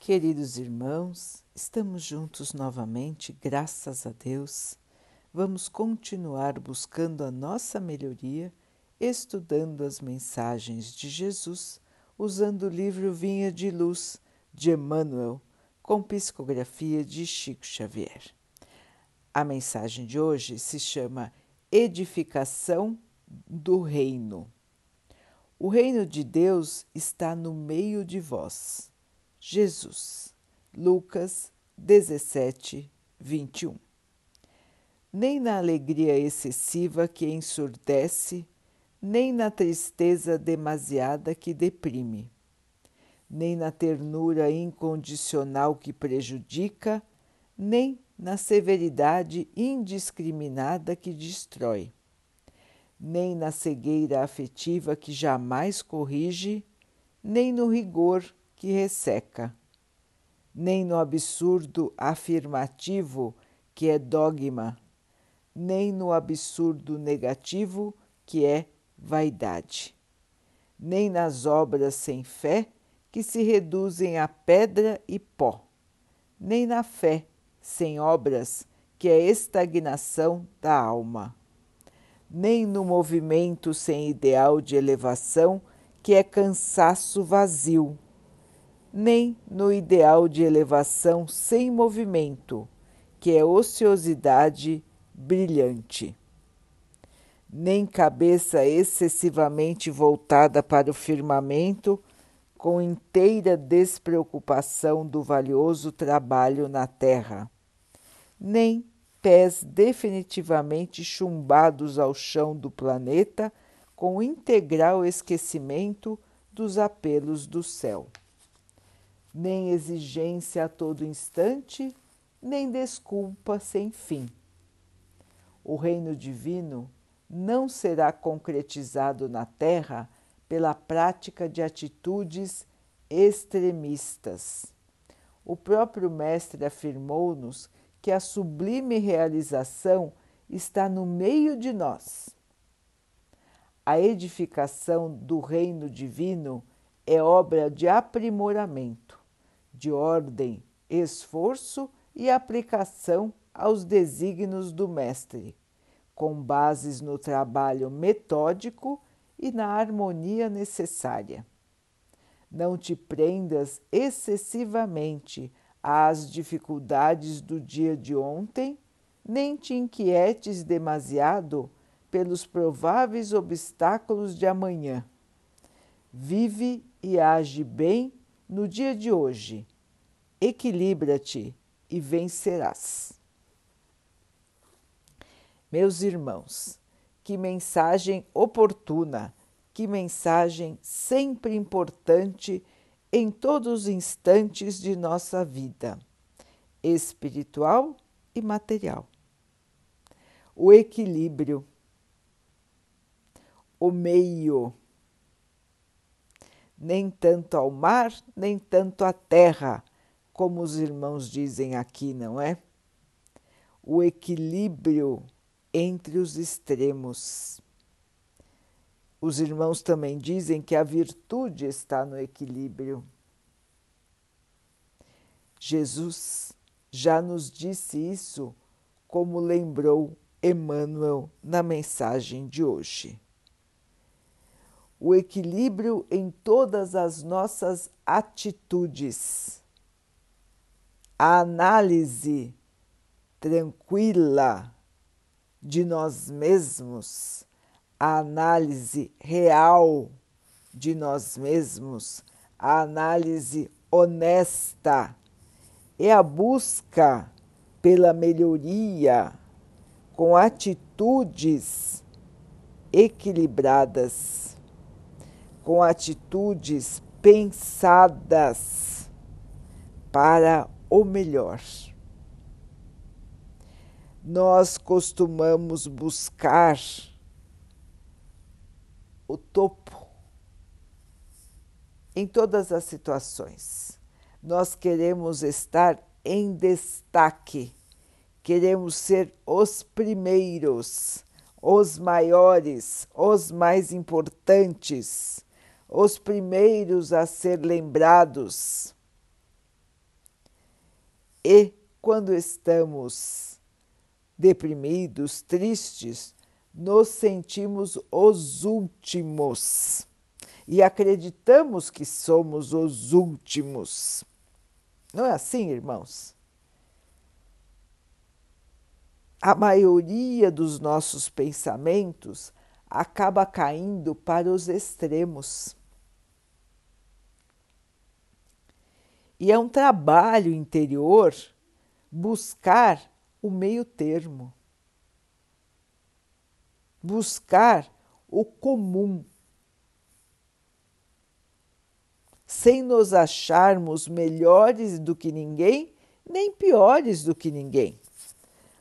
Queridos irmãos, estamos juntos novamente, graças a Deus. Vamos continuar buscando a nossa melhoria, estudando as mensagens de Jesus, usando o livro Vinha de Luz de Emmanuel, com psicografia de Chico Xavier. A mensagem de hoje se chama Edificação do Reino. O reino de Deus está no meio de vós Jesus. Lucas 17, 21. Nem na alegria excessiva que ensurdece, nem na tristeza demasiada que deprime, nem na ternura incondicional que prejudica, nem na severidade indiscriminada que destrói, nem na cegueira afetiva que jamais corrige, nem no rigor que resseca, nem no absurdo afirmativo que é dogma, nem no absurdo negativo que é vaidade, nem nas obras sem fé que se reduzem a pedra e pó, nem na fé sem obras que é estagnação da alma, nem no movimento sem ideal de elevação que é cansaço vazio nem no ideal de elevação sem movimento, que é ociosidade brilhante. Nem cabeça excessivamente voltada para o firmamento, com inteira despreocupação do valioso trabalho na terra, nem pés definitivamente chumbados ao chão do planeta, com integral esquecimento dos apelos do céu nem exigência a todo instante, nem desculpa sem fim. O reino divino não será concretizado na Terra pela prática de atitudes extremistas. O próprio Mestre afirmou-nos que a sublime realização está no meio de nós. A edificação do reino divino é obra de aprimoramento de ordem, esforço e aplicação aos desígnios do Mestre, com bases no trabalho metódico e na harmonia necessária. Não te prendas excessivamente às dificuldades do dia de ontem, nem te inquietes demasiado pelos prováveis obstáculos de amanhã. Vive e age bem no dia de hoje. Equilibra-te e vencerás. Meus irmãos, que mensagem oportuna, que mensagem sempre importante em todos os instantes de nossa vida, espiritual e material. O equilíbrio, o meio nem tanto ao mar, nem tanto à terra, como os irmãos dizem aqui, não é? O equilíbrio entre os extremos. Os irmãos também dizem que a virtude está no equilíbrio. Jesus já nos disse isso, como lembrou Emmanuel na mensagem de hoje o equilíbrio em todas as nossas atitudes, a análise tranquila de nós mesmos, a análise real de nós mesmos, a análise honesta é a busca pela melhoria com atitudes equilibradas com atitudes pensadas para o melhor. Nós costumamos buscar o topo em todas as situações. Nós queremos estar em destaque, queremos ser os primeiros, os maiores, os mais importantes os primeiros a ser lembrados. E quando estamos deprimidos, tristes, nos sentimos os últimos e acreditamos que somos os últimos. Não é assim, irmãos? A maioria dos nossos pensamentos acaba caindo para os extremos. E é um trabalho interior buscar o meio termo, buscar o comum, sem nos acharmos melhores do que ninguém, nem piores do que ninguém.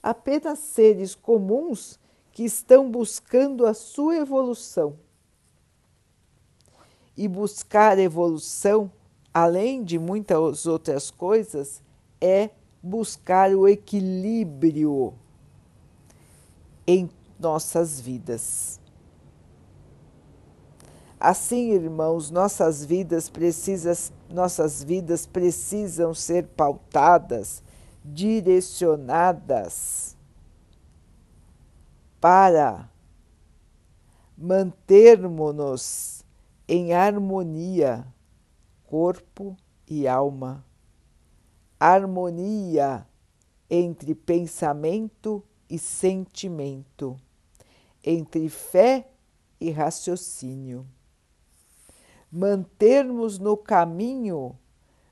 Apenas seres comuns que estão buscando a sua evolução. E buscar evolução além de muitas outras coisas, é buscar o equilíbrio em nossas vidas. Assim, irmãos, nossas vidas precisam, nossas vidas precisam ser pautadas, direcionadas para mantermos-nos em harmonia corpo e alma, harmonia entre pensamento e sentimento, entre fé e raciocínio. Mantermos no caminho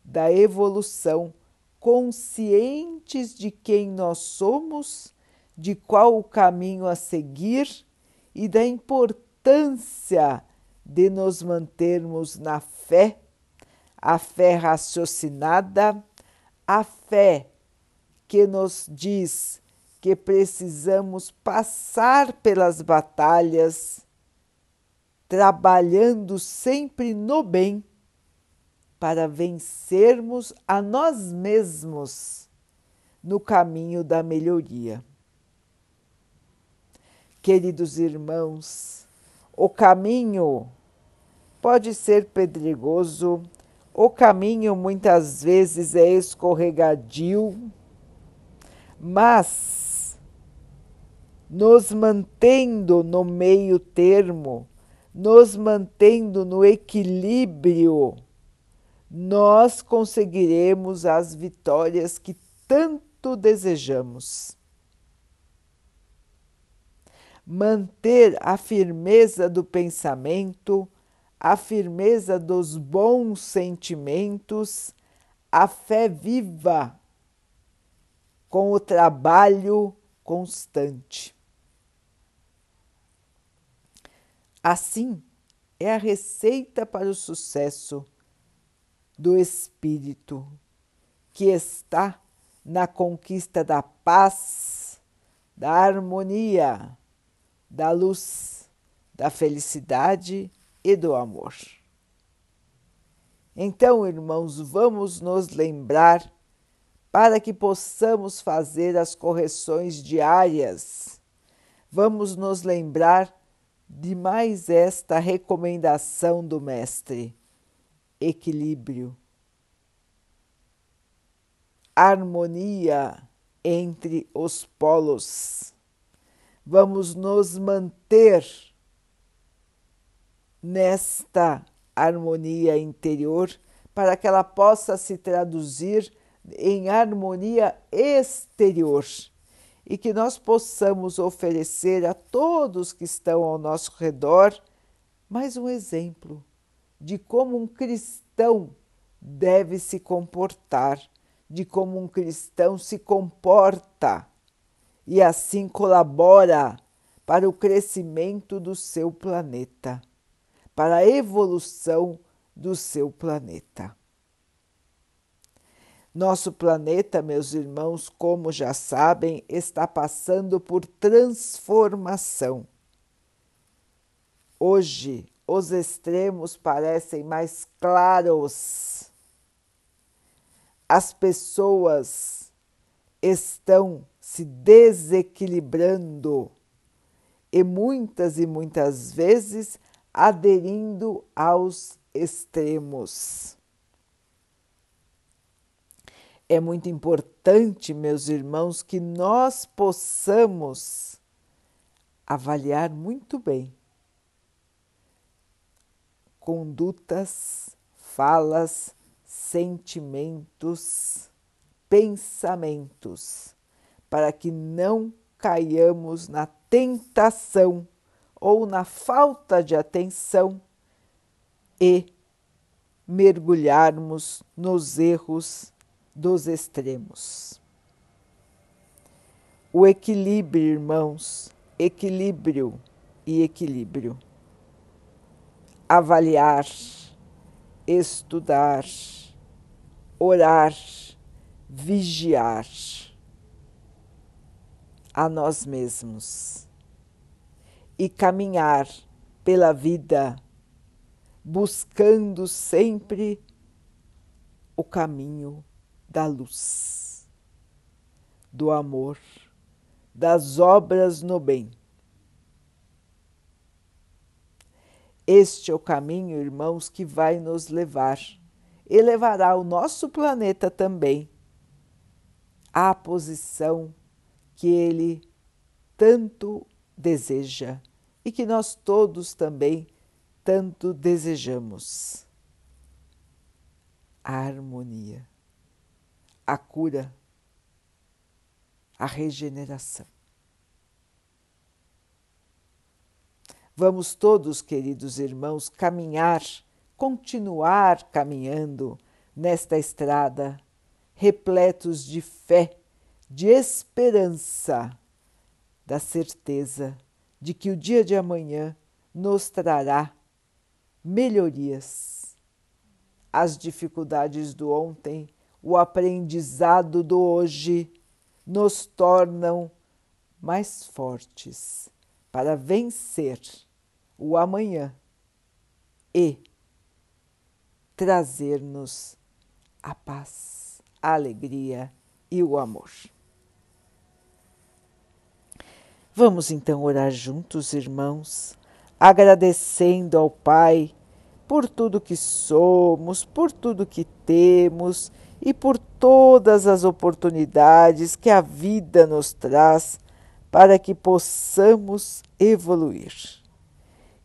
da evolução, conscientes de quem nós somos, de qual o caminho a seguir e da importância de nos mantermos na fé a fé raciocinada, a fé que nos diz que precisamos passar pelas batalhas, trabalhando sempre no bem para vencermos a nós mesmos no caminho da melhoria. Queridos irmãos, o caminho pode ser pedregoso, o caminho muitas vezes é escorregadio, mas nos mantendo no meio termo, nos mantendo no equilíbrio, nós conseguiremos as vitórias que tanto desejamos. Manter a firmeza do pensamento, a firmeza dos bons sentimentos, a fé viva com o trabalho constante. Assim é a receita para o sucesso do espírito que está na conquista da paz, da harmonia, da luz, da felicidade e do amor. Então, irmãos, vamos nos lembrar para que possamos fazer as correções diárias. Vamos nos lembrar de mais esta recomendação do Mestre: equilíbrio, harmonia entre os polos. Vamos nos manter nesta harmonia interior para que ela possa se traduzir em harmonia exterior e que nós possamos oferecer a todos que estão ao nosso redor mais um exemplo de como um cristão deve se comportar, de como um cristão se comporta e assim colabora para o crescimento do seu planeta para a evolução do seu planeta. Nosso planeta, meus irmãos, como já sabem, está passando por transformação. Hoje, os extremos parecem mais claros. As pessoas estão se desequilibrando e muitas e muitas vezes aderindo aos extremos. É muito importante, meus irmãos, que nós possamos avaliar muito bem condutas, falas, sentimentos, pensamentos, para que não caiamos na tentação ou na falta de atenção e mergulharmos nos erros dos extremos. O equilíbrio, irmãos, equilíbrio e equilíbrio. Avaliar, estudar, orar, vigiar a nós mesmos e caminhar pela vida buscando sempre o caminho da luz, do amor, das obras no bem. Este é o caminho, irmãos, que vai nos levar e levará o nosso planeta também à posição que ele tanto deseja e que nós todos também tanto desejamos. A harmonia, a cura, a regeneração. Vamos todos, queridos irmãos, caminhar, continuar caminhando nesta estrada, repletos de fé, de esperança, da certeza de que o dia de amanhã nos trará melhorias. As dificuldades do ontem, o aprendizado do hoje nos tornam mais fortes para vencer o amanhã e trazer-nos a paz, a alegria e o amor. Vamos então orar juntos, irmãos, agradecendo ao Pai por tudo que somos, por tudo que temos e por todas as oportunidades que a vida nos traz para que possamos evoluir.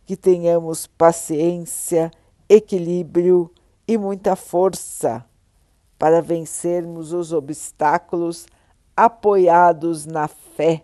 Que tenhamos paciência, equilíbrio e muita força para vencermos os obstáculos apoiados na fé